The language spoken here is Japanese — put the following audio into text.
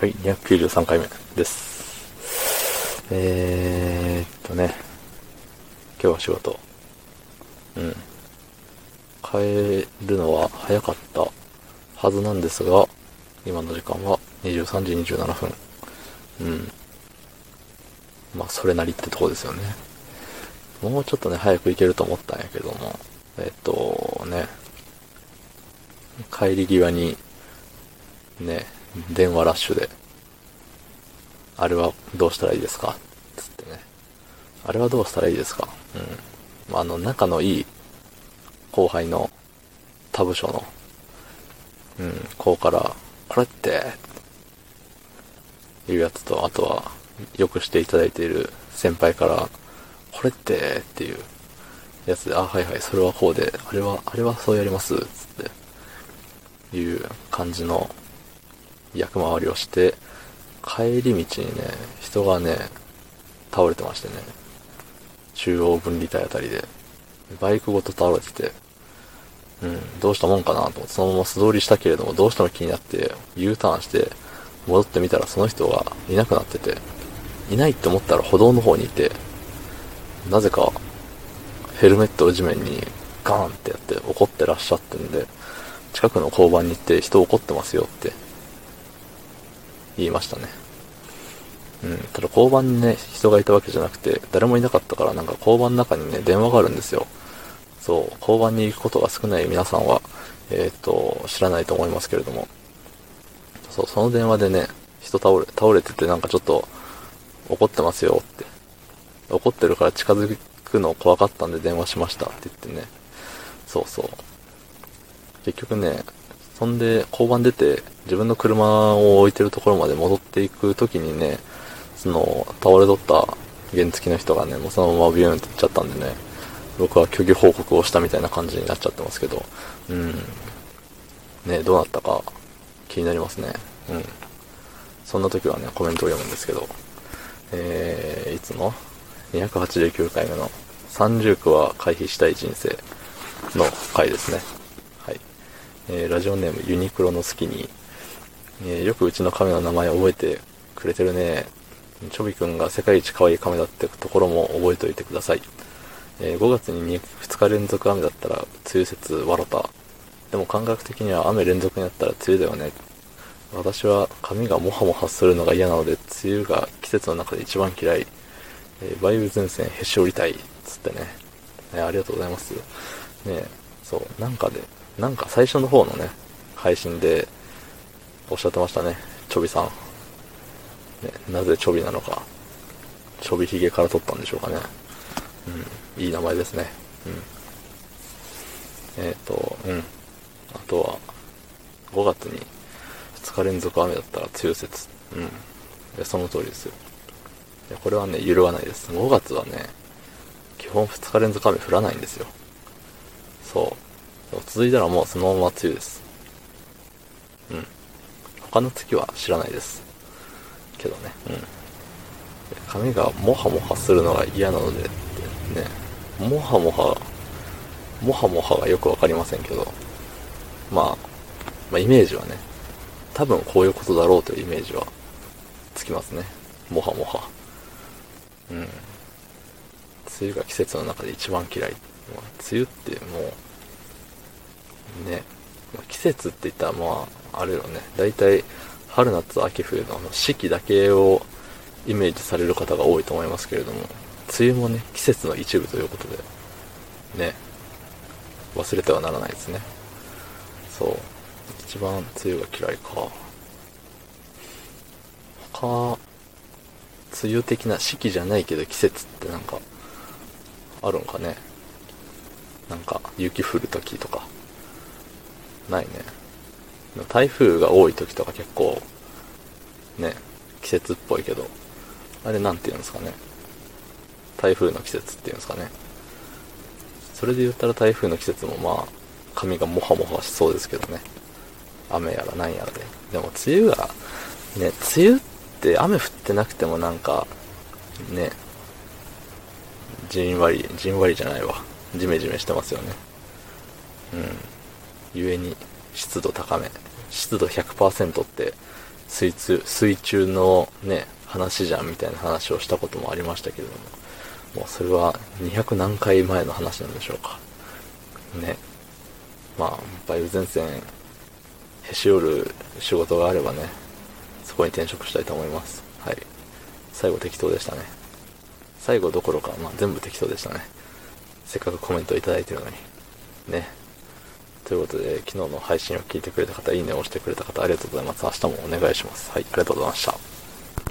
はい、293回目です。えーっとね、今日は仕事。うん。帰るのは早かったはずなんですが、今の時間は23時27分。うん。まあ、それなりってとこですよね。もうちょっとね、早く行けると思ったんやけども、えっと、ね、帰り際に、ね、電話ラッシュで、あれはどうしたらいいですか？つってね。あれはどうしたらいいですか？うん。あ、あの、仲のいい後輩の他部署の、うん、子から、これって、いうやつと、あとは、よくしていただいている先輩から、これって、っていうやつで、あ、はいはい、それはこうで、あれは、あれはそうやります、つって、いう感じの役回りをして、帰り道にね、人がね、倒れてましてね、中央分離帯あたりで、バイクごと倒れてて、うん、どうしたもんかなと思って、そのまま素通りしたけれども、どうしても気になって、U ターンして、戻ってみたらその人がいなくなってて、いないって思ったら歩道の方にいて、なぜか、ヘルメットを地面にガーンってやって怒ってらっしゃってんで、近くの交番に行って人怒ってますよって言いましたね。うん。ただ交番にね、人がいたわけじゃなくて、誰もいなかったからなんか交番の中にね、電話があるんですよ。そう、交番に行くことが少ない皆さんは、えっ、と、知らないと思いますけれども、そう、その電話でね、人倒れ、倒れててなんかちょっと怒ってますよって。怒ってるから近づくの怖かったんで電話しましたって言ってね。そうそう。結局ね、そんで交番出て自分の車を置いてるところまで戻っていく時にね、その倒れとった原付の人がね、もうそのままビューンって行っちゃったんでね、僕は虚偽報告をしたみたいな感じになっちゃってますけど、うん。ね、どうなったか気になりますね。うん。そんな時はね、コメントを読むんですけど、えー、いつの ?289 回目の30区は回避したい人生の回ですね。はい。えー、ラジオネームユニクロの好きに、えー、よくうちの亀の名前覚えてくれてるね。チョビくんが世界一可愛い亀だってところも覚えておいてください。えー5月に 2, 2日連続雨だったら梅雨説笑った。でも感覚的には雨連続になったら梅雨だよね。私は髪がモハモハするのが嫌なので、梅雨が季節の中で一番嫌い。えー梅雨前線へし折りたい。つってね。ねありがとうございます。ねそう、なんかで、なんか最初の方のね、配信でおっしゃってましたね。ちょびさん。ね、なぜちょびなのか。ちょびひげから取ったんでしょうかね。うん、いい名前ですね。うん。えっ、と、うん。あとは、5月に2日連続雨だったら梅雨説。うん。いやその通りですよ。いや、これはね、揺るがないです。5月はね、基本2日連続雨降らないんですよ。そう続いたらもうそのまま梅雨です。他の月は知らないです。けどね。うん。髪がモハモハするのが嫌なのでってね、モハモハ、モハモハがよくわかりませんけど、まあ、まあイメージはね、多分こういうことだろうというイメージはつきますね。モハモハ。うん。梅雨が季節の中で一番嫌い。梅雨ってもう、ね、季節って言ったらまあ、あれよね、大体春夏秋冬のあの四季だけをイメージされる方が多いと思いますけれども、梅雨もね、季節の一部ということで、ね、忘れてはならないですね。そう。一番梅雨が嫌いか。他、梅雨的な四季じゃないけど季節ってなんか、あるんかね。なんか、雪降る時とか。ないね。台風が多い時とか結構、ね、季節っぽいけど、あれなんて言うんですかね。台風の季節っていうんですかね。それで言ったら台風の季節もまあ、髪がモハモハしそうですけどね。雨やらなんやらで。でも梅雨が、ね、梅雨って雨降ってなくてもなんか、ね、じんわり、じんわりじゃないわ。ジメジメしてますよね。うん。故に湿度高め。湿度100%って水中、水中のね、話じゃんみたいな話をしたこともありましたけれども、もうそれは200何回前の話なんでしょうか。ね。まあ、梅雨前線、へし折る仕事があればね、そこに転職したいと思います。はい。最後適当でしたね。最後どころか、まあ全部適当でしたね。せっかくコメントいただいてるのに。ね。ということで、昨日の配信を聞いてくれた方、いいねを押してくれた方、ありがとうございます。明日もお願いします。はい、ありがとうございました。